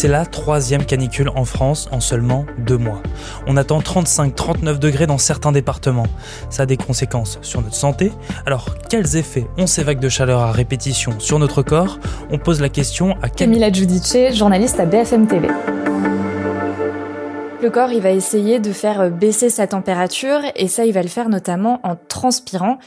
C'est la troisième canicule en France en seulement deux mois. On attend 35-39 degrés dans certains départements. Ça a des conséquences sur notre santé. Alors, quels effets ont ces vagues de chaleur à répétition sur notre corps? On pose la question à Camilla Giudice, journaliste à BFM TV. Le corps, il va essayer de faire baisser sa température et ça, il va le faire notamment en transpirant.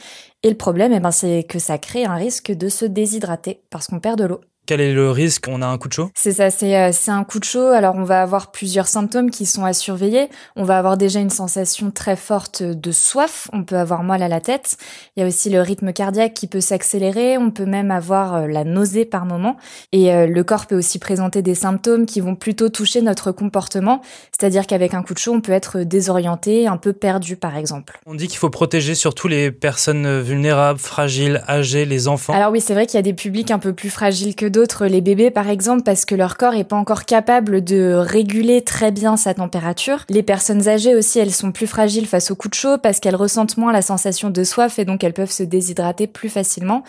Et le problème, eh ben, c'est que ça crée un risque de se déshydrater parce qu'on perd de l'eau. Quel est le risque On a un coup de chaud? C'est ça, euh, c'est un coup de chaud. Alors on va avoir plusieurs symptômes qui sont à surveiller. On va avoir déjà une sensation très forte de soif. On peut avoir mal à la tête. Il y a aussi le rythme cardiaque qui peut s'accélérer. On peut même avoir euh, la nausée par moment. Et euh, le corps peut aussi présenter des symptômes qui vont plutôt toucher notre comportement. C'est-à-dire qu'avec un coup de chaud, on peut être désorienté, un peu perdu par exemple. On dit qu'il faut protéger surtout les personnes vulnérables, fragiles, âgées, les enfants. Alors oui, c'est vrai qu'il y a des publics un peu plus fragiles que d'autres, les bébés par exemple, parce que leur corps est pas encore capable de réguler très bien sa température. Les personnes âgées aussi, elles sont plus fragiles face aux coups de chaud parce qu'elles ressentent moins la sensation de soif et donc elles peuvent se déshydrater plus facilement.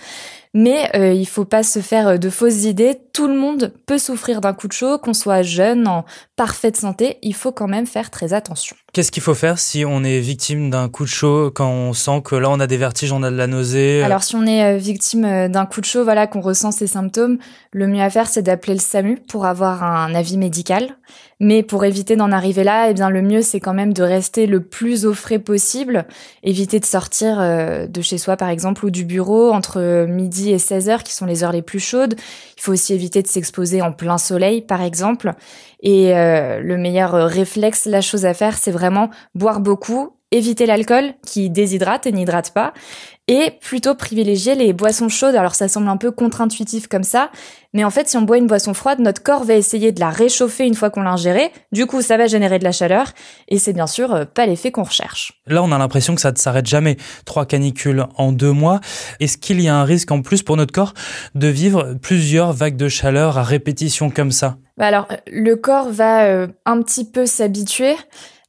Mais euh, il faut pas se faire euh, de fausses idées. Tout le monde peut souffrir d'un coup de chaud, qu'on soit jeune, en parfaite santé. Il faut quand même faire très attention. Qu'est-ce qu'il faut faire si on est victime d'un coup de chaud, quand on sent que là on a des vertiges, on a de la nausée Alors si on est euh, victime euh, d'un coup de chaud, voilà, qu'on ressent ces symptômes, le mieux à faire c'est d'appeler le SAMU pour avoir un avis médical. Mais pour éviter d'en arriver là, eh bien le mieux c'est quand même de rester le plus au frais possible, éviter de sortir euh, de chez soi par exemple ou du bureau entre midi et 16 heures qui sont les heures les plus chaudes. Il faut aussi éviter de s'exposer en plein soleil par exemple. Et euh, le meilleur réflexe, la chose à faire, c'est vraiment boire beaucoup, éviter l'alcool qui déshydrate et n'hydrate pas, et plutôt privilégier les boissons chaudes. Alors ça semble un peu contre-intuitif comme ça, mais en fait si on boit une boisson froide, notre corps va essayer de la réchauffer une fois qu'on l'a ingérée, du coup ça va générer de la chaleur, et c'est bien sûr euh, pas l'effet qu'on recherche. Là on a l'impression que ça ne s'arrête jamais, trois canicules en deux mois. Est-ce qu'il y a un risque en plus pour notre corps de vivre plusieurs vagues de chaleur à répétition comme ça? Bah alors, le corps va euh, un petit peu s'habituer,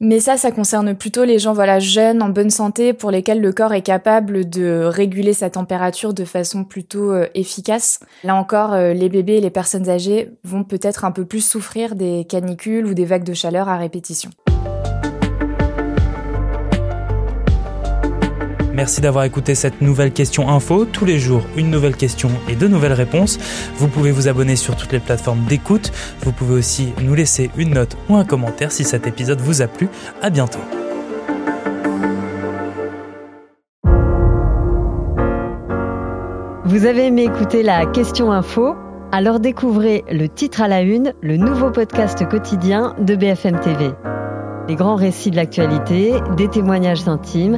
mais ça, ça concerne plutôt les gens voilà jeunes, en bonne santé, pour lesquels le corps est capable de réguler sa température de façon plutôt euh, efficace. Là encore, euh, les bébés et les personnes âgées vont peut-être un peu plus souffrir des canicules ou des vagues de chaleur à répétition. Merci d'avoir écouté cette nouvelle question info. Tous les jours, une nouvelle question et de nouvelles réponses. Vous pouvez vous abonner sur toutes les plateformes d'écoute. Vous pouvez aussi nous laisser une note ou un commentaire si cet épisode vous a plu. À bientôt. Vous avez aimé écouter la question info? Alors découvrez le titre à la une, le nouveau podcast quotidien de BFM TV. Les grands récits de l'actualité, des témoignages intimes